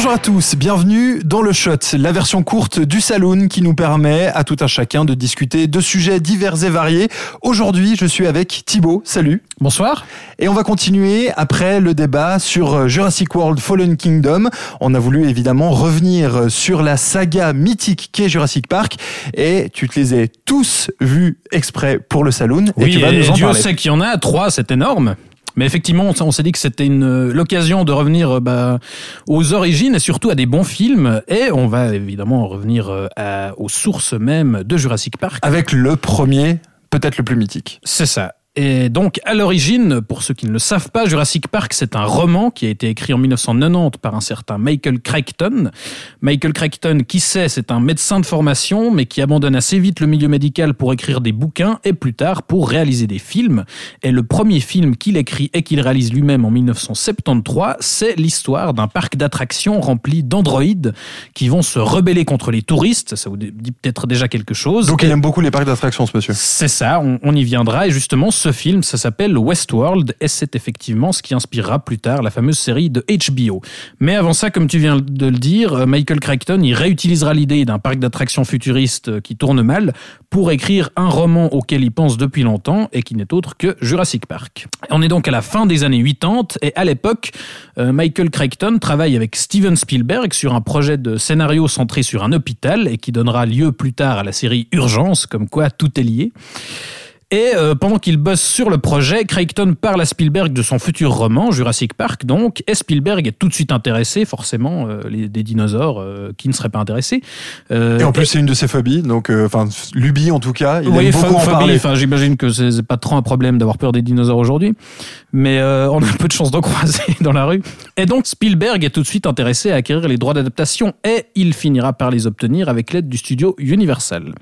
Bonjour à tous, bienvenue dans le Shot, la version courte du Saloon qui nous permet à tout un chacun de discuter de sujets divers et variés. Aujourd'hui, je suis avec Thibaut, salut. Bonsoir. Et on va continuer après le débat sur Jurassic World Fallen Kingdom. On a voulu évidemment revenir sur la saga mythique qu'est Jurassic Park et tu te les as tous vus exprès pour le Saloon. Oui, et tu vas nous en Dieu parler. sait qu'il y en a trois, c'est énorme. Mais effectivement, on s'est dit que c'était une euh, l'occasion de revenir euh, bah, aux origines et surtout à des bons films. Et on va évidemment revenir euh, à- aux sources même de Jurassic Park. Avec le premier, peut-être le plus mythique. C'est ça. Et donc, à l'origine, pour ceux qui ne le savent pas, Jurassic Park, c'est un roman qui a été écrit en 1990 par un certain Michael Crichton. Michael Crichton, qui sait, c'est un médecin de formation, mais qui abandonne assez vite le milieu médical pour écrire des bouquins et plus tard pour réaliser des films. Et le premier film qu'il écrit et qu'il réalise lui-même en 1973, c'est l'histoire d'un parc d'attractions rempli d'androïdes qui vont se rebeller contre les touristes. Ça vous dit peut-être déjà quelque chose. Donc Et- il aime beaucoup les parcs d'attractions ce monsieur. c'est ça, on, on y viendra. Et justement, ce film, ça s'appelle Westworld, et c'est effectivement ce qui inspirera plus tard la fameuse série de HBO. Mais avant ça, comme tu viens de le dire, euh, Michael Crichton, il réutilisera l'idée d'un parc d'attractions futuriste euh, qui tourne mal pour écrire un roman auquel il pense depuis longtemps et qui n'est autre que Jurassic Park. On est donc à la fin des années 80 et à l'époque, euh, Michael Crichton travaille avec Steven Spielberg sur un projet de scénario centré sur un hôpital et qui donnera lieu plus tard à la série Urgence, comme quoi tout est lié. Et euh, pendant qu'il bosse sur le projet, Crichton parle à Spielberg de son futur roman, Jurassic Park donc, et Spielberg est tout de suite intéressé, forcément, euh, les, des dinosaures, euh, qui ne seraient pas intéressés. Euh, Et en plus, c'est une de ses phobies, donc euh, enfin Luby en tout cas, il oui, aime beaucoup en phobie, parler. enfin, j'imagine que c'est pas trop un problème d'avoir peur des dinosaures aujourd'hui, mais euh, on a peu de chance d'en croiser dans la rue. Et donc Spielberg est tout de suite intéressé à acquérir les droits d'adaptation et il finira par les obtenir avec l'aide du studio Universal.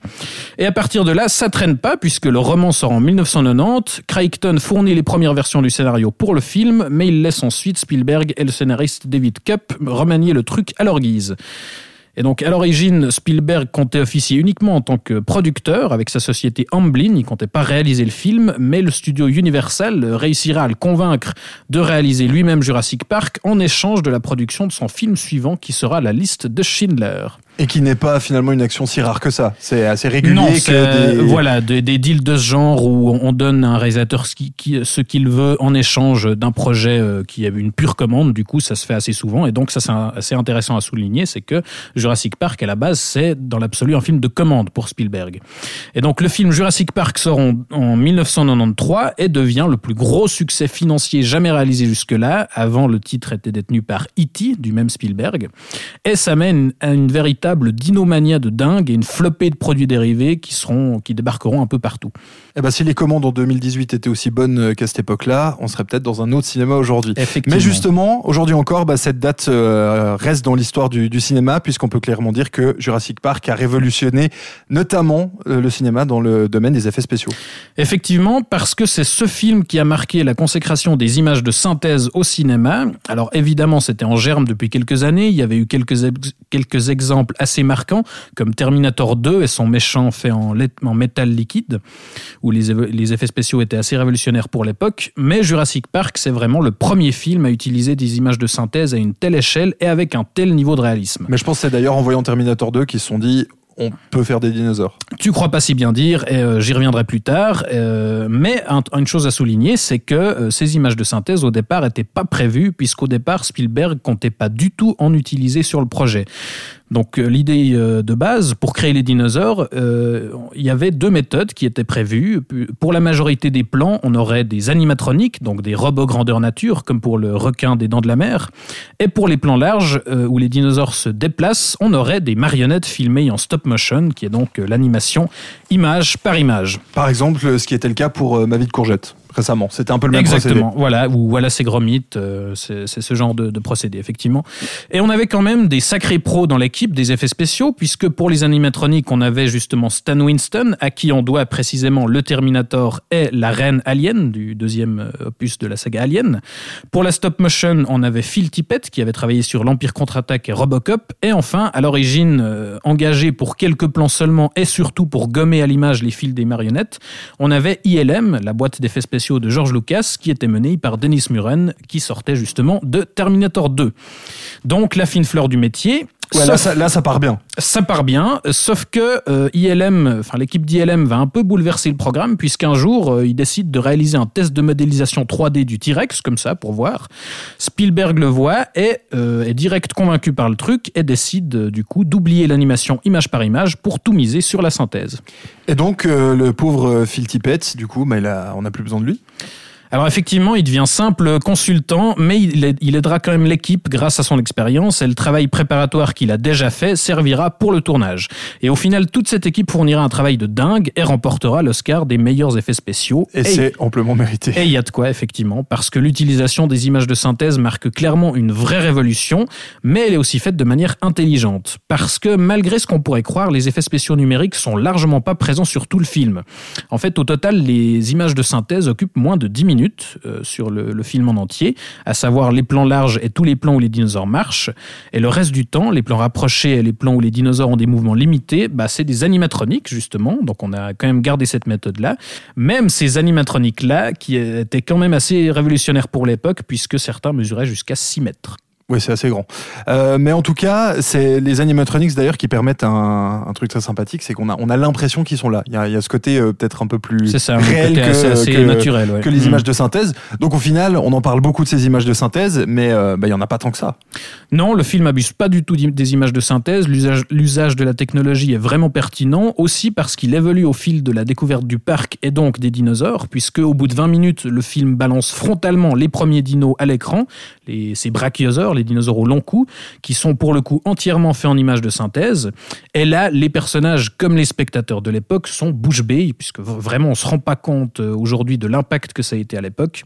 Et à partir de là, ça traîne pas puisque le roman sort en 1990. Crichton fournit les premières versions du scénario pour le film, mais il laisse ensuite Spielberg et le scénariste David Cup remanier le truc à leur guise. Et donc, à l'origine, Spielberg comptait officier uniquement en tant que producteur avec sa société Amblin. Il comptait pas réaliser le film, mais le studio Universal réussira à le convaincre de réaliser lui-même Jurassic Park en échange de la production de son film suivant qui sera la liste de Schindler. Et qui n'est pas finalement une action si rare que ça. C'est assez régulier Non, que c'est- des... voilà, des, des deals de ce genre où on donne à un réalisateur ce qui- qui- ce qu'il veut en échange d'un projet euh, qui est une pure commande. Du coup, ça se fait assez souvent. Et donc, ça, c'est assez intéressant à souligner, c'est que Jurassic Park, à la base, c'est dans l'absolu un film de commande pour Spielberg. Et donc, le film Jurassic Park sort en, en 1993 et devient le plus gros succès financier jamais réalisé jusque-là. Avant, le titre était détenu par E.T., du même Spielberg. Et ça mène à une véritable dinomania de dingue et une flopée de produits dérivés qui seront, qui débarqueront un peu partout. Eh ben, si les commandes en 2018 étaient aussi bonnes euh, qu'à cette époque-là, on serait peut-être dans un autre cinéma aujourd'hui. Mais justement, aujourd'hui encore, bah, cette date euh, reste dans l'histoire du, du cinéma, puisqu'on peut clairement dire que Jurassic Park a révolutionné notamment euh, le cinéma dans le domaine des effets spéciaux. Effectivement, parce que c'est ce film qui a marqué la consécration des images de synthèse au cinéma. Alors évidemment, c'était en germe depuis quelques années. Il y avait eu quelques, ex- quelques exemples assez marquants, comme Terminator 2 et son méchant fait en, métal liquide, où les, effets spéciaux étaient assez révolutionnaires pour l'époque. Mais Jurassic Park, c'est vraiment le premier film à utiliser des images de synthèse à une telle échelle et avec un tel niveau de réalisme. Mais je pense que c'est d'ailleurs en voyant Terminator 2 qu'ils se sont dit on peut faire des dinosaures. Tu crois pas si bien dire, et euh, j'y reviendrai plus tard. euh, mais un- une chose à souligner, c'est que euh, ces images de synthèse au départ n'étaient pas prévues, puisqu'au départ Spielberg comptait pas du tout en utiliser sur le projet. Donc euh, l'idée euh, de base, pour créer les dinosaures, euh, il y avait deux méthodes qui étaient prévues. Pour la majorité des plans, on aurait des animatroniques, donc des robots grandeur nature, comme pour le requin des dents de la mer. Et pour les plans larges, où les dinosaures se déplacent, on aurait des marionnettes filmées en stop motion, qui est donc l'animation image par image. Par exemple, ce qui était le cas pour Ma vie de courgette. Récemment. C'était un peu le même Exactement. procédé. Voilà, ou voilà c'est Gromit, euh, c'est ce genre de, de procédé effectivement. Et on avait quand même des sacrés pros dans l'équipe des effets spéciaux, puisque pour les animatroniques, on avait justement Stan Winston, à qui on doit précisément le Terminator et la reine Alien du deuxième euh, opus de la saga Alien. Pour la stop motion, on avait Phil Tippett qui avait travaillé sur l'Empire contre-attaque et Robocop, et enfin à l'origine euh, engagé pour quelques plans seulement et surtout pour gommer à l'image les fils des marionnettes, on avait ILM, la boîte d'effets spéciaux de George Lucas, qui était menée par Dennis Muren, qui sortait justement de Terminator 2. Donc la fine fleur du métier. Ouais, là, ça, là, ça part bien. ça part bien, sauf que euh, ILM, enfin l'équipe d'ILM va un peu bouleverser le programme puisqu'un jour euh, ils décident de réaliser un test de modélisation 3D du T-Rex comme ça pour voir. Spielberg le voit et euh, est direct convaincu par le truc et décide euh, du coup d'oublier l'animation image par image pour tout miser sur la synthèse. Et donc, euh, le pauvre Phil Tippett, du coup, bah, il a, on n'a plus besoin de lui? Alors effectivement, il devient simple consultant, mais il, aide- il aidera quand même l'équipe grâce à son expérience et le travail préparatoire qu'il a déjà fait servira pour le tournage. Et au final, toute cette équipe fournira un travail de dingue et remportera l'Oscar des meilleurs effets spéciaux. Et, c'est amplement mérité. et il y a de quoi, effectivement, parce que l'utilisation des images de synthèse marque clairement une vraie révolution, mais elle est aussi faite de manière intelligente. Parce que malgré ce qu'on pourrait croire, les effets spéciaux numériques sont largement pas présents sur tout le film. En fait, au total, les images de synthèse occupent moins de 10 minutes euh, sur le, film en entier, à savoir les plans larges et tous les plans où les dinosaures marchent. Et le reste du temps, les plans rapprochés et les plans où les dinosaures ont des mouvements limités, bah, c'est des animatroniques, justement. Donc on a quand même gardé cette méthode-là. Même ces animatroniques-là, qui étaient quand même assez révolutionnaires pour l'époque, puisque certains mesuraient jusqu'à 6 mètres. Oui, c'est assez grand. Euh, mais en tout cas, c'est les animatronics d'ailleurs qui permettent un, un truc très sympathique, c'est qu'on a, on a l'impression qu'ils sont là. Il y a, il y a ce côté euh, peut-être un peu plus ça, réel que, assez- assez que- naturel. ouais. que les Mm. images de synthèse. Donc au final, on en parle beaucoup de ces images de synthèse, mais euh, bah, il y en a pas tant que ça. Non, le film abuse pas du tout des images de synthèse. L'usage- de la technologie est vraiment pertinent, aussi parce qu'il évolue au fil de la découverte du parc et donc des dinosaures, puisque au bout de 20 minutes, le film balance frontalement les premiers dinos à l'écran, ces brachiosaures, les dinosaures au long cou, qui sont pour le coup entièrement faits en images de synthèse. Et là, les personnages, comme les spectateurs de l'époque, sont bouche bée, puisque vraiment on se rend pas compte euh, aujourd'hui de l'impact que ça a été à l'époque.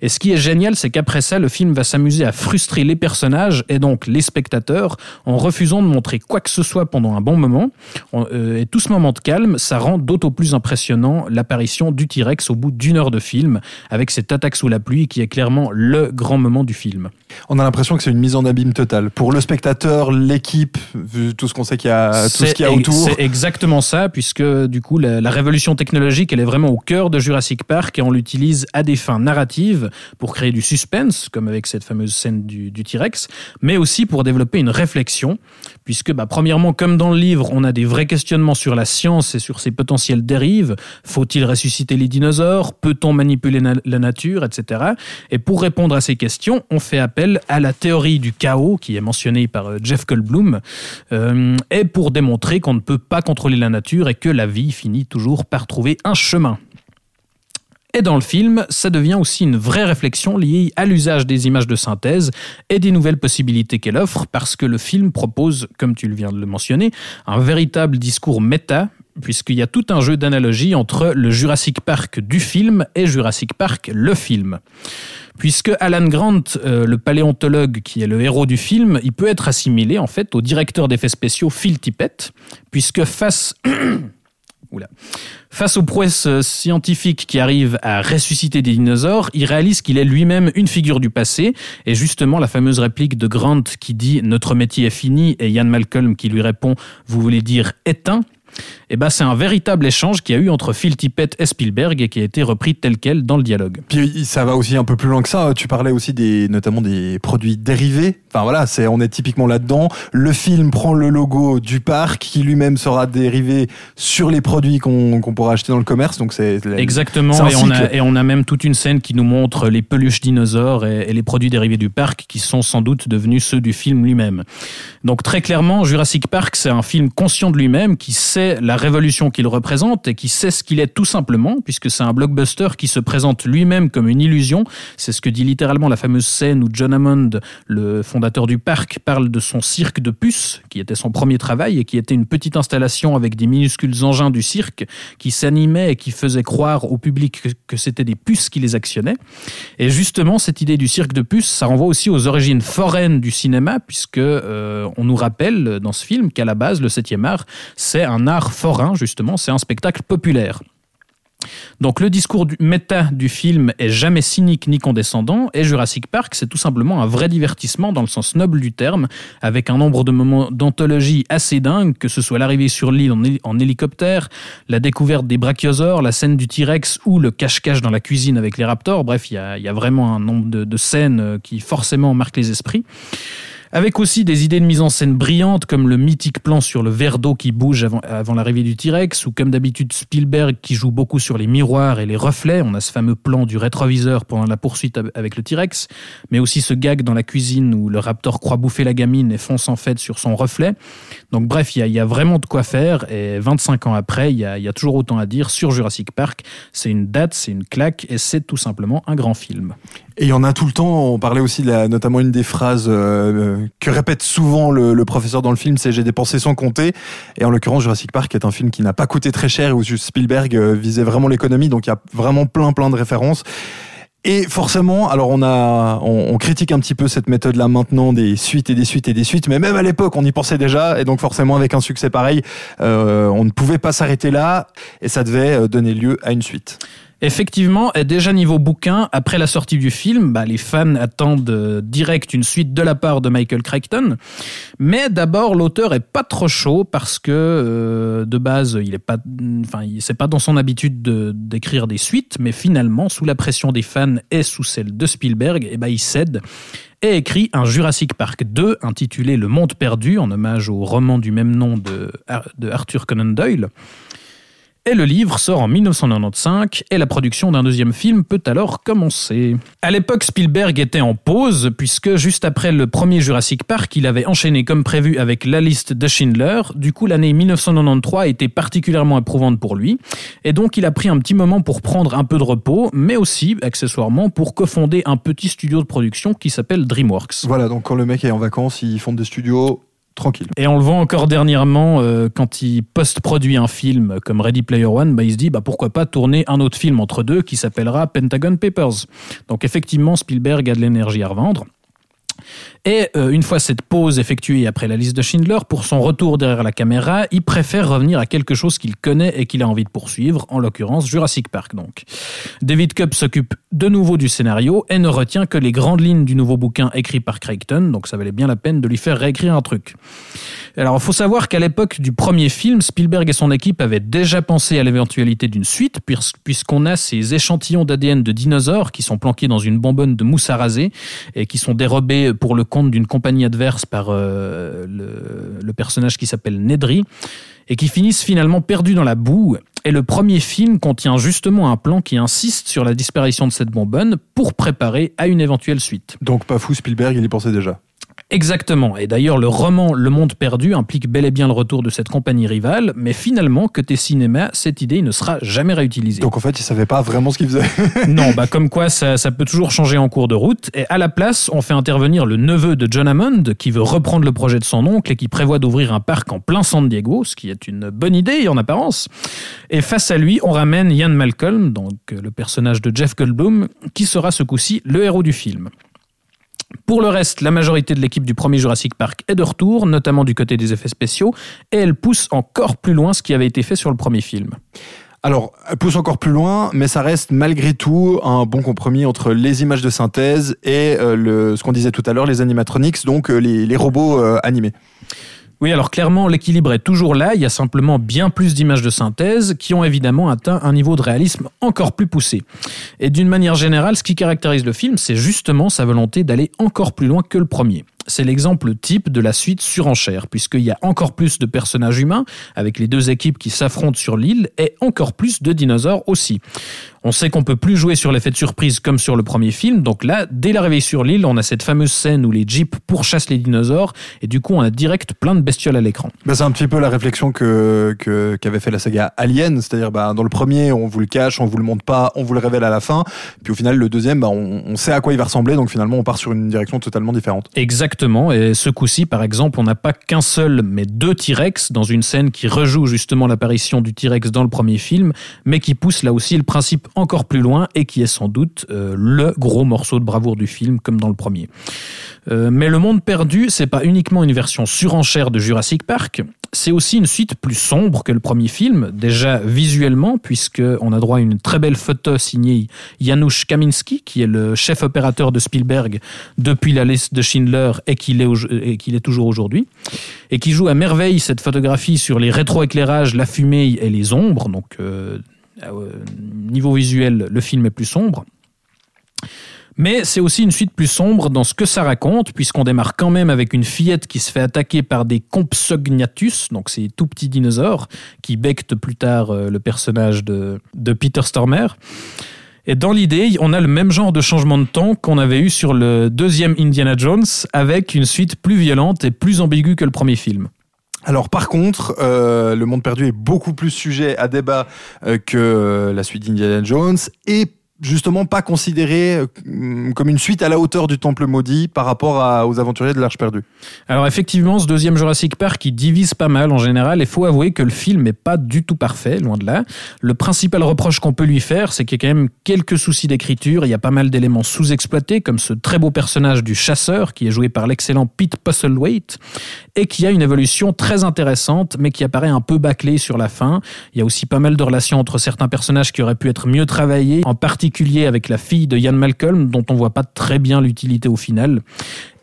Et ce qui est génial, c'est qu'après ça, le film va s'amuser à frustrer les personnages et donc les spectateurs en refusant de montrer quoi que ce soit pendant un bon moment. Euh, et tout ce moment de calme, ça rend d'autant plus impressionnant l'apparition du T-Rex au bout d'une heure de film, avec cette attaque sous la pluie qui est clairement le grand moment du film. On a l'impression que c'est une mise en abîme totale pour le spectateur, l'équipe, vu tout ce qu'on sait qu'il y a, tout ce qu'il y a autour. C'est exactement ça, puisque du coup, la, la révolution technologique, elle est vraiment au cœur de Jurassic Park et on l'utilise à des fins narratives pour créer du suspense, comme avec cette fameuse scène du, du T-Rex, mais aussi pour développer une réflexion, puisque, bah, premièrement, comme dans le livre, on a des vrais questionnements sur la science et sur ses potentielles dérives. Faut-il ressusciter les dinosaures? Peut-on manipuler la nature, etc. Et pour répondre à ces questions, on fait appel à la théorie du chaos, qui est mentionnée par euh, Jeff Goldblum, euh, et pour démontrer qu'on ne peut pas contrôler la nature et que la vie finit toujours par trouver un chemin. Et dans le film, ça devient aussi une vraie réflexion liée à l'usage des images de synthèse et des nouvelles possibilités qu'elle offre, parce que le film propose, comme tu viens de le mentionner, un véritable discours méta, puisqu'il y a tout un jeu d'analogie entre le Jurassic Park du film et Jurassic Park le film. Puisque Alan Grant, euh, le paléontologue qui est le héros du film, il peut être assimilé en fait au directeur d'effets spéciaux Phil Tippett, puisque face Face aux prouesses euh, scientifiques qui arrivent à ressusciter des dinosaures, il réalise qu'il est lui-même une figure du passé. Et justement, la fameuse réplique de Grant qui dit Notre métier est fini et Ian Malcolm qui lui répond Vous voulez dire éteint eh ben, c'est un véritable échange qu'il y a eu entre Phil Tippett et Spielberg et qui a été repris tel quel dans le dialogue. Puis ça va aussi un peu plus loin que ça. Tu parlais aussi des, notamment des produits dérivés. Enfin voilà, c'est, on est typiquement là-dedans. Le film prend le logo du parc qui lui-même sera dérivé sur les produits qu'on, qu'on pourra acheter dans le commerce. Donc c'est Exactement, et on, a, et on a même toute une scène qui nous montre les peluches dinosaures et, et les produits dérivés du parc qui sont sans doute devenus ceux du film lui-même. Donc très clairement, Jurassic Park, c'est un film conscient de lui-même qui sait la révolution qu'il représente et qui sait ce qu'il est tout simplement, puisque c'est un blockbuster qui se présente lui-même comme une illusion. C'est ce que dit littéralement la fameuse scène où John Hammond, le fondateur du parc, parle de son cirque de puces, qui était son premier travail et qui était une petite installation avec des minuscules engins du cirque qui s'animaient et qui faisaient croire au public que, que c'était des puces qui les actionnaient. Et justement, cette idée du cirque de puces, ça renvoie aussi aux origines foraines du cinéma, puisque euh, on nous rappelle dans ce film qu'à la base, le 7e art, c'est un art forain, justement, c'est un spectacle populaire. Donc le discours du méta du film est jamais cynique ni condescendant, et Jurassic Park, c'est tout simplement un vrai divertissement dans le sens noble du terme, avec un nombre de moments d'anthologie assez dingue, que ce soit l'arrivée sur l'île en, hé- en hélicoptère, la découverte des brachiosaures, la scène du T-Rex ou le cache-cache dans la cuisine avec les raptors. Bref, il y a, vraiment un nombre de, de scènes euh, qui forcément marquent les esprits. Avec aussi des idées de mise en scène brillantes comme le mythique plan sur le verre d'eau qui bouge avant, l'arrivée du T-Rex ou comme d'habitude Spielberg qui joue beaucoup sur les miroirs et les reflets. On a ce fameux plan du rétroviseur pendant la poursuite av- avec le T-Rex, mais aussi ce gag dans la cuisine où le raptor croit bouffer la gamine et fonce en fait sur son reflet. Donc bref, il y a, vraiment de quoi faire et 25 ans après, il y a toujours autant à dire sur Jurassic Park. C'est une date, c'est une claque et c'est tout simplement un grand film. Et il y en a tout le temps. On parlait aussi de la, notamment une des phrases euh, que répète souvent le, le professeur dans le film, c'est j'ai dépensé sans compter. Et en l'occurrence, Jurassic Park est un film qui n'a pas coûté très cher et où Spielberg euh, visait vraiment l'économie. Donc il y a vraiment plein plein de références. Et forcément, alors on a, on, critique un petit peu cette méthode-là maintenant des suites et des suites et des suites, mais même à l'époque, on y pensait déjà, et donc forcément avec un succès pareil, euh, on ne pouvait pas s'arrêter là, et ça devait euh, donner lieu à une suite. Effectivement, et déjà niveau bouquin, après la sortie du film, bah, les fans attendent euh, direct une suite de la part de Michael Crichton. Mais d'abord, l'auteur est pas trop chaud parce que euh, de base, il est pas, enfin, c'est pas dans son habitude de- d'écrire des suites, mais finalement, sous la pression des fans et sous celle de Spielberg, et ben il cède et écrit un Jurassic Park 2 intitulé Le Monde perdu en hommage au roman du même nom de Arthur Conan Doyle. Et le livre sort en 1995 et la production d'un deuxième film peut alors commencer. À l'époque, Spielberg était en pause puisque juste après le premier Jurassic Park, il avait enchaîné comme prévu avec La liste de Schindler. Du coup, l'année 1993 était particulièrement éprouvante pour lui et donc il a pris un petit moment pour prendre un peu de repos, mais aussi accessoirement pour cofonder un petit studio de production qui s'appelle DreamWorks. Voilà, donc quand le mec est en vacances, il fonde des studios tranquilles. Et on le voit encore dernièrement, euh, quand il post-produit un film comme Ready Player One, bah, il se dit bah, pourquoi pas tourner un autre film entre deux qui s'appellera Pentagon Papers. Donc effectivement, Spielberg a de l'énergie à revendre. Et euh, une fois cette pause effectuée après la liste de Schindler, pour son retour derrière la caméra, il préfère revenir à quelque chose qu'il connaît et qu'il a envie de poursuivre, en l'occurrence Jurassic Park donc. David Cup s'occupe de nouveau du scénario et ne retient que les grandes lignes du nouveau bouquin écrit par Crichton, donc ça valait bien la peine de lui faire réécrire un truc. Alors, il faut savoir qu'à l'époque du premier film, Spielberg et son équipe avaient déjà pensé à l'éventualité d'une suite, puis- puisqu'on a ces échantillons d'ADN de dinosaures qui sont planqués dans une bonbonne de mousse à raser et qui sont dérobés pour le compte d'une compagnie adverse par euh, le, le personnage qui s'appelle Nedry et qui finissent finalement perdus dans la boue. Et le premier film contient justement un plan qui insiste sur la disparition de cette bonbonne pour préparer à une éventuelle suite. Donc pas fou, Spielberg, il y pensait déjà. Exactement. Et d'ailleurs, le roman Le Monde Perdu implique bel et bien le retour de cette compagnie rivale, mais finalement, côté cinéma, cette idée ne sera jamais réutilisée. Donc en fait, il savait pas vraiment ce qu'il faisait. non, bah comme quoi ça, ça peut toujours changer en cours de route. Et à la place, on fait intervenir le neveu de John Hammond, qui veut reprendre le projet de son oncle et qui prévoit d'ouvrir un parc en plein San Diego, ce qui est une bonne idée en apparence. Et face à lui, on ramène Ian Malcolm, donc euh, le personnage de Jeff Goldblum, qui sera ce coup-ci le héros du film. Pour le reste, la majorité de l'équipe du premier Jurassic Park est de retour, notamment du côté des effets spéciaux, et elle pousse encore plus loin ce qui avait été fait sur le premier film. Alors, elle pousse encore plus loin, mais ça reste malgré tout un bon compromis entre les images de synthèse et euh, ce qu'on disait tout à l'heure, les animatronics, donc euh, les, les robots euh, animés. Oui, alors clairement, l'équilibre est toujours là. Il y a simplement bien plus d'images de synthèse qui ont évidemment atteint un niveau de réalisme encore plus poussé. Et d'une manière générale, ce qui caractérise le film, c'est justement sa volonté d'aller encore plus loin que le premier. C'est l'exemple type de la suite surenchère, puisqu'il y a encore plus de personnages humains, avec les deux équipes qui s'affrontent sur l'île, et encore plus de dinosaures aussi. On sait qu'on peut plus jouer sur l'effet de surprise comme sur le premier film, donc là, dès l'arrivée sur l'île, on a cette fameuse scène où les jeeps pourchassent les dinosaures, et du coup, on a direct plein de bestioles à l'écran. Bah, c'est un petit peu la réflexion que que- qu'avait fait la saga Alien, c'est-à-dire bah, dans le premier, on vous le cache, on vous le montre pas, on vous le révèle à la fin, puis au final, le deuxième, bah, on, on sait à quoi il va ressembler, donc finalement, on part sur une direction totalement différente. Exactement, et ce coup-ci, par exemple, on n'a pas qu'un seul, mais deux T-Rex dans une scène qui rejoue justement l'apparition du T-Rex dans le premier film, mais qui pousse là aussi le principe encore plus loin et qui est sans doute euh, le gros morceau de bravoure du film, comme dans le premier. Euh, mais Le Monde Perdu, c'est pas uniquement une version surenchère de Jurassic Park, c'est aussi une suite plus sombre que le premier film, déjà visuellement, puisqu'on a droit à une très belle photo signée Janusz Kaminski, qui est le chef opérateur de Spielberg depuis la liste de Schindler et qu'il est, et qu'il est toujours aujourd'hui, et qui joue à merveille cette photographie sur les rétroéclairages, la fumée et les ombres. Donc, euh, euh, niveau visuel, le film est plus sombre. Mais c'est aussi une suite plus sombre dans ce que ça raconte, puisqu'on démarre quand même avec une fillette qui se fait attaquer par des Compsognathus, donc ces tout petits dinosaures, qui bectent plus tard euh, le personnage de, de Peter Stormer. Et dans l'idée, on a le même genre de changement de ton qu'on avait eu sur le deuxième Indiana Jones, avec une suite plus violente et plus ambiguë que le premier film. Alors par contre, euh, Le Monde Perdu est beaucoup plus sujet à débat euh, que la suite d'Indiana Jones et justement pas considéré euh, comme une suite à la hauteur du Temple maudit par rapport aux aventuriers de l'Arche perdue. Alors effectivement, ce deuxième Jurassic Park, il divise pas mal en général, et faut avouer que le film n'est pas du tout parfait, loin de là. Le principal reproche qu'on peut lui faire, c'est qu'il y a quand même quelques soucis d'écriture, il y a pas mal d'éléments sous-exploités, comme ce très beau personnage du chasseur, qui est joué par l'excellent Pete Postlethwaite, et qui a une évolution très intéressante, mais qui apparaît un peu bâclée sur la fin. Il y a aussi pas mal de relations entre certains personnages qui auraient pu être mieux travaillés, en particulier avec la fille de Ian Malcolm, dont on voit pas très bien l'utilité au final.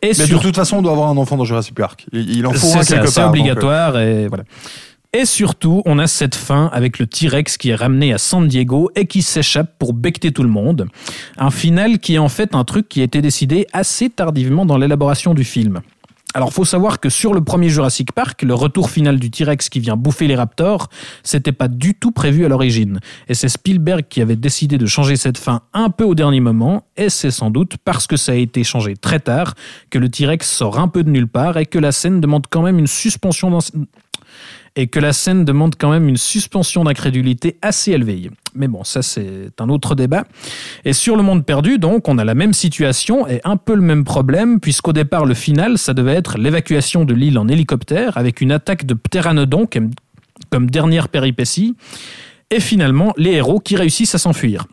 Et Mais sur- de toute façon, on doit avoir un enfant dans Jurassic Park. Il, en faut un c'est quelque c'est part. donc, euh, obligatoire et voilà. Et surtout, on a cette fin avec le T-Rex qui est ramené à San Diego et qui s'échappe pour becter tout le monde. Un final qui est en fait un truc qui a été décidé assez tardivement dans l'élaboration du film. Alors, faut savoir que sur le premier Jurassic Park, le retour final du T-Rex qui vient bouffer les raptors, c'était pas du tout prévu à l'origine. Et c'est Spielberg qui avait décidé de changer cette fin un peu au dernier moment, et c'est sans doute parce que ça a été changé très tard que le T-Rex sort un peu de nulle part et que la scène demande quand même une suspension et que la scène demande quand même une suspension d'incrédulité assez élevée. Mais bon, ça c'est un autre débat. Et sur le monde perdu, donc, on a la même situation et un peu le même problème, puisqu'au départ, le final, ça devait être l'évacuation de l'île en hélicoptère avec une attaque de pteranodons comme, comme dernière péripétie, et finalement, les héros qui réussissent à s'enfuir.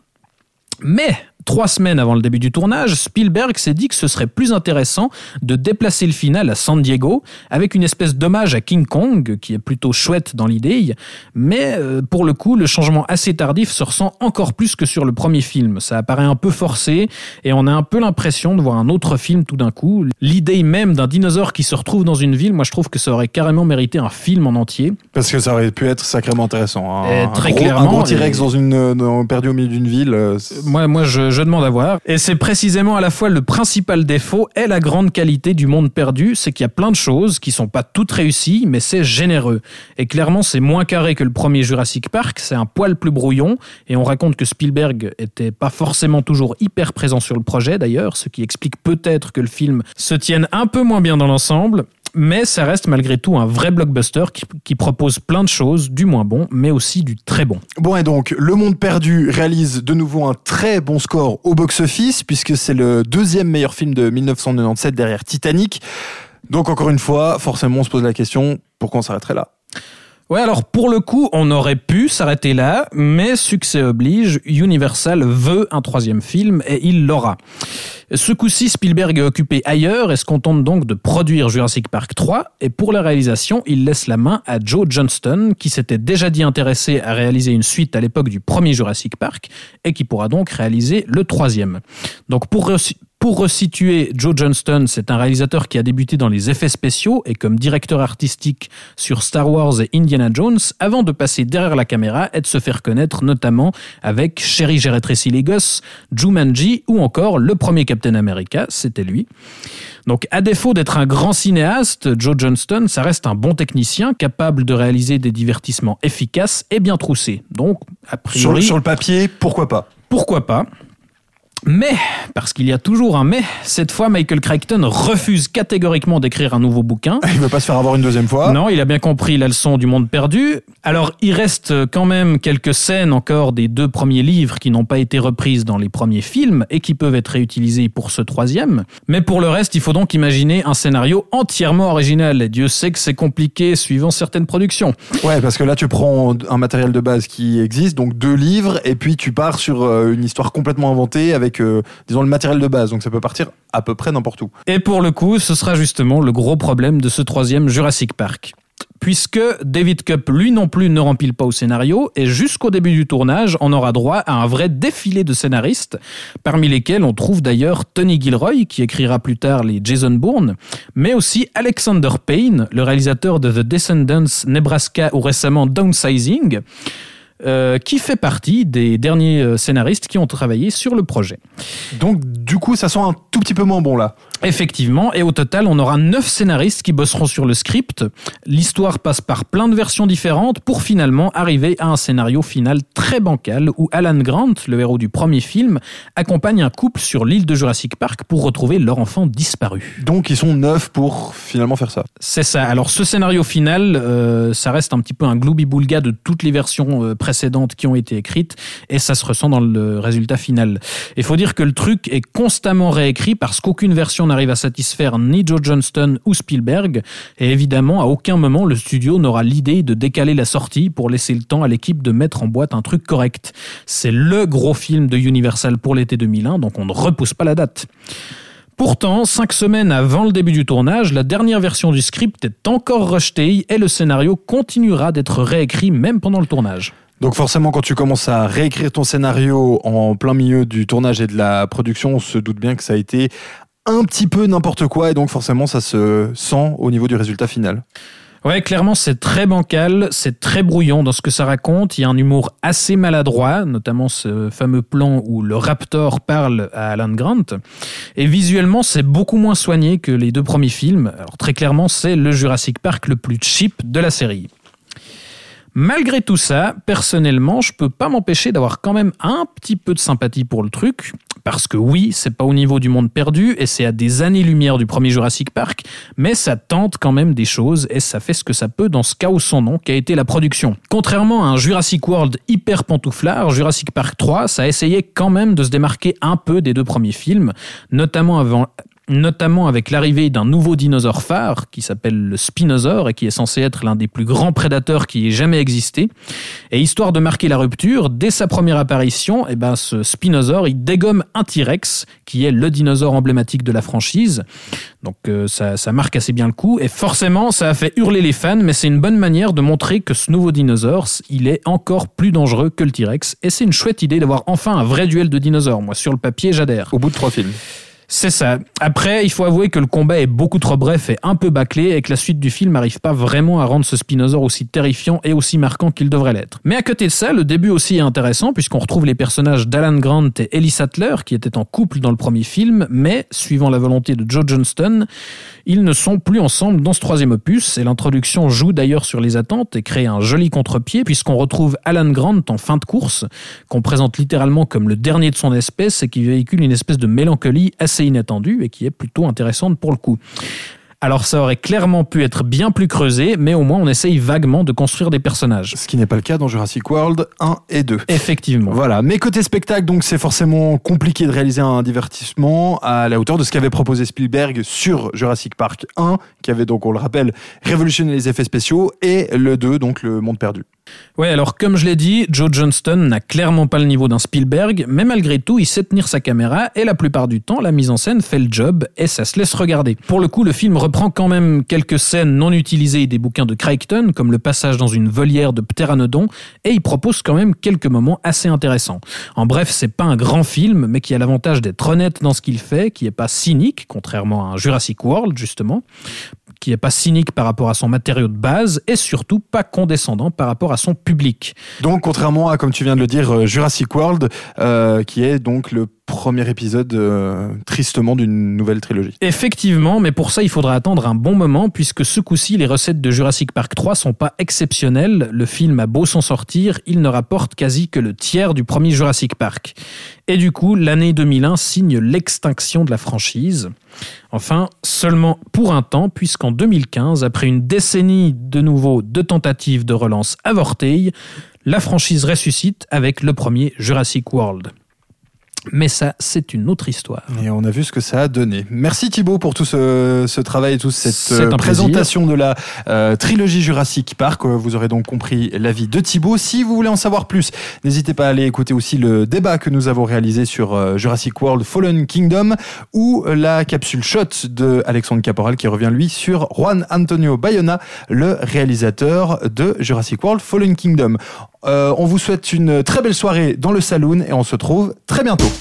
Mais trois semaines avant le début du tournage, Spielberg s'est dit que ce serait plus intéressant de déplacer le final à San Diego avec une espèce d'hommage à King Kong, qui est plutôt chouette dans l'idée, mais euh, pour le coup, le changement assez tardif se ressent encore plus que sur le premier film. Ça apparaît un peu forcé et on a un peu l'impression de voir un autre film tout d'un coup. L'idée même d'un dinosaure qui se retrouve dans une ville, moi je trouve que ça aurait carrément mérité un film en entier. Parce que ça aurait pu être sacrément intéressant. hein. Un, très gros, clairement, un gros T-Rex et- dans une, euh, dans- perdu au milieu d'une ville. euh, Moi, moi je, je demande à voir. Et c'est précisément à la fois le principal défaut et la grande qualité du monde perdu, c'est qu'il y a plein de choses qui sont pas toutes réussies, mais c'est généreux. Et clairement, c'est moins carré que le premier Jurassic Park, c'est un poil plus brouillon, et on raconte que Spielberg était pas forcément toujours hyper présent sur le projet d'ailleurs, ce qui explique peut-être que le film se tienne un peu moins bien dans l'ensemble. Mais ça reste malgré tout un vrai blockbuster qui, propose plein de choses, du moins bon, mais aussi du très bon. Bon, et donc, Le Monde Perdu réalise de nouveau un très bon score au box-office, puisque c'est le deuxième meilleur film de 1997 derrière Titanic. Donc, encore une fois, forcément, on se pose la question, pourquoi on s'arrêterait là? Ouais, alors pour le coup, on aurait pu s'arrêter là, mais succès oblige, Universal veut un troisième film et il l'aura. Ce coup-ci, Spielberg est occupé ailleurs et se contente donc de produire Jurassic Park 3, et pour la réalisation, il laisse la main à Joe Johnston, qui s'était déjà dit intéressé à réaliser une suite à l'époque du premier Jurassic Park, et qui pourra donc réaliser le troisième. Donc pour, Pour resituer, Joe Johnston, c'est un réalisateur qui a débuté dans les effets spéciaux et comme directeur artistique sur Star Wars et Indiana Jones avant de passer derrière la caméra et de se faire connaître notamment avec Sherry J'ai rétréci les gosses, Jumanji ou encore le premier Captain America, c'était lui. Donc à défaut d'être un grand cinéaste, Joe Johnston, ça reste un bon technicien capable de réaliser des divertissements efficaces et bien troussés. Donc a Sur, priori, sur le papier, pourquoi pas? Pourquoi pas? Mais, parce qu'il y a toujours un mais, cette fois Michael Crichton refuse catégoriquement d'écrire un nouveau bouquin. Il veut pas se faire avoir une deuxième fois. Non, il a bien compris la leçon du monde perdu. Alors, il reste quand même quelques scènes encore des deux premiers livres qui n'ont pas été reprises dans les premiers films et qui peuvent être réutilisées pour ce troisième. Mais pour le reste, il faut donc imaginer un scénario entièrement original. Et Dieu sait que c'est compliqué suivant certaines productions. Ouais, parce que là, tu prends un matériel de base qui existe, donc deux livres, et puis tu pars sur euh, une histoire complètement inventée avec, disons, le matériel de base. Donc ça peut partir à peu près n'importe où. Et pour le coup, ce sera justement le gros problème de ce troisième Jurassic Park. Puisque David Cup, lui non plus, ne rempile pas au scénario, et jusqu'au début du tournage, on aura droit à un vrai défilé de scénaristes, parmi lesquels on trouve d'ailleurs Tony Gilroy, qui écrira plus tard les Jason Bourne, mais aussi Alexander Payne, le réalisateur de The Descendants, Nebraska ou récemment Downsizing, euh, qui fait partie des derniers euh, scénaristes qui ont travaillé sur le projet. Donc, du coup, ça sent un tout petit peu moins bon là. Effectivement, et au total, on aura neuf scénaristes qui bosseront sur le script. L'histoire passe par plein de versions différentes pour finalement arriver à un scénario final très bancal où Alan Grant, le héros du premier film, accompagne un couple sur l'île de Jurassic Park pour retrouver leur enfant disparu. Donc, ils sont neuf pour finalement faire ça. C'est ça. Alors ce scénario final, euh, ça reste un petit peu un gloubi-boulga de toutes les versions euh, précédentes qui ont été écrites et ça se ressent dans le résultat final. Il faut dire que le truc est constamment réécrit parce qu'aucune version n'arrive à satisfaire ni Joe Johnston ou Spielberg et évidemment à aucun moment le studio n'aura l'idée de décaler la sortie pour laisser le temps à l'équipe de mettre en boîte un truc correct. C'est le gros film de Universal pour l'été 2001 donc on ne repousse pas la date. Pourtant, cinq semaines avant le début du tournage, la dernière version du script est encore rejetée et le scénario continuera d'être réécrit même pendant le tournage. Donc forcément, quand tu commences à réécrire ton scénario en plein milieu du tournage et de la production, on se doute bien que ça a été un petit peu n'importe quoi et donc forcément ça se sent au niveau du résultat final. Ouais, clairement, c'est très bancal, c'est très brouillon dans ce que ça raconte. Il y a un humour assez maladroit, notamment ce fameux plan où le Raptor parle à Alan Grant. Et visuellement, c'est beaucoup moins soigné que les deux premiers films. Alors très clairement, c'est le Jurassic Park le plus cheap de la série. Malgré tout ça, personnellement, je peux pas m'empêcher d'avoir quand même un petit peu de sympathie pour le truc. Parce que oui, c'est pas au niveau du monde perdu et c'est à des années-lumière du premier Jurassic Park, mais ça tente quand même des choses et ça fait ce que ça peut dans ce où son nom, qui a été la production. Contrairement à un Jurassic World hyper pantouflard, Jurassic Park 3, ça a essayé quand même de se démarquer un peu des deux premiers films, notamment avant, notamment avec l'arrivée d'un nouveau dinosaure phare qui s'appelle le Spinosaure et qui est censé être l'un des plus grands prédateurs qui ait jamais existé. Et histoire de marquer la rupture, dès sa première apparition, eh ben, ce Spinosaure, il dégomme un T-Rex qui est le dinosaure emblématique de la franchise. Donc euh, ça, ça marque assez bien le coup et forcément ça a fait hurler les fans mais c'est une bonne manière de montrer que ce nouveau dinosaure il est encore plus dangereux que le T-Rex et c'est une chouette idée d'avoir enfin un vrai duel de dinosaures. Moi sur le papier j'adhère. Au bout de trois films. C'est ça. Après, il faut avouer que le combat est beaucoup trop bref et un peu bâclé et que la suite du film n'arrive pas vraiment à rendre ce Spinosaure aussi terrifiant et aussi marquant qu'il devrait l'être. Mais à côté de ça, le début aussi est intéressant puisqu'on retrouve les personnages d'Alan Grant et Ellie Sattler qui étaient en couple dans le premier film, mais suivant la volonté de Joe Johnston, ils ne sont plus ensemble dans ce troisième opus et l'introduction joue d'ailleurs sur les attentes et crée un joli contre-pied puisqu'on retrouve Alan Grant en fin de course, qu'on présente littéralement comme le dernier de son espèce et qui véhicule une espèce de mélancolie assez inattendue et qui est plutôt intéressante pour le coup. Alors ça aurait clairement pu être bien plus creusé, mais au moins on essaye vaguement de construire des personnages. Ce qui n'est pas le cas dans Jurassic World 1 et 2. Effectivement. Voilà, mais côté spectacle, donc c'est forcément compliqué de réaliser un divertissement à la hauteur de ce qu'avait proposé Spielberg sur Jurassic Park 1, qui avait donc, on le rappelle, révolutionné les effets spéciaux, et le 2, donc le monde perdu. Ouais, alors comme je l'ai dit, Joe Johnston n'a clairement pas le niveau d'un Spielberg, mais malgré tout, il sait tenir sa caméra et la plupart du temps, la mise en scène fait le job et ça se laisse regarder. Pour le coup, le film reprend quand même quelques scènes non utilisées des bouquins de Crichton, comme le passage dans une volière de pteranodon, et il propose quand même quelques moments assez intéressants. En bref, c'est pas un grand film, mais qui a l'avantage d'être honnête dans ce qu'il fait, qui est pas cynique, contrairement à un Jurassic World justement qui n'est pas cynique par rapport à son matériau de base et surtout pas condescendant par rapport à son public. Donc, contrairement à, comme tu viens de le dire, euh, Jurassic World, euh, qui est donc le premier épisode euh, tristement d'une nouvelle trilogie. Effectivement, mais pour ça il faudra attendre un bon moment puisque ce coup-ci les recettes de Jurassic Park 3 sont pas exceptionnelles. Le film a beau s'en sortir, il ne rapporte quasi que le tiers du premier Jurassic Park. Et du coup, l'année 2001 signe l'extinction de la franchise. Enfin, seulement pour un temps, puisqu'en 2015, après une décennie de nouveau de tentatives de relance avortées, la franchise ressuscite avec le premier Jurassic World. Mais ça, c'est une autre histoire. Et on a vu ce que ça a donné. Merci Thibaut pour tout ce, ce travail et toute cette euh, présentation de la euh, trilogie Jurassic Park. Euh, Vous aurez donc compris l'avis de Thibaut. Si vous voulez en savoir plus, n'hésitez pas à aller écouter aussi le débat que nous avons réalisé sur euh, Jurassic World Fallen Kingdom ou la capsule shot de Alexandre Caporal qui revient lui sur Juan Antonio Bayona, le réalisateur de Jurassic World Fallen Kingdom. Euh, on vous souhaite une très belle soirée dans le saloon et on se retrouve très bientôt.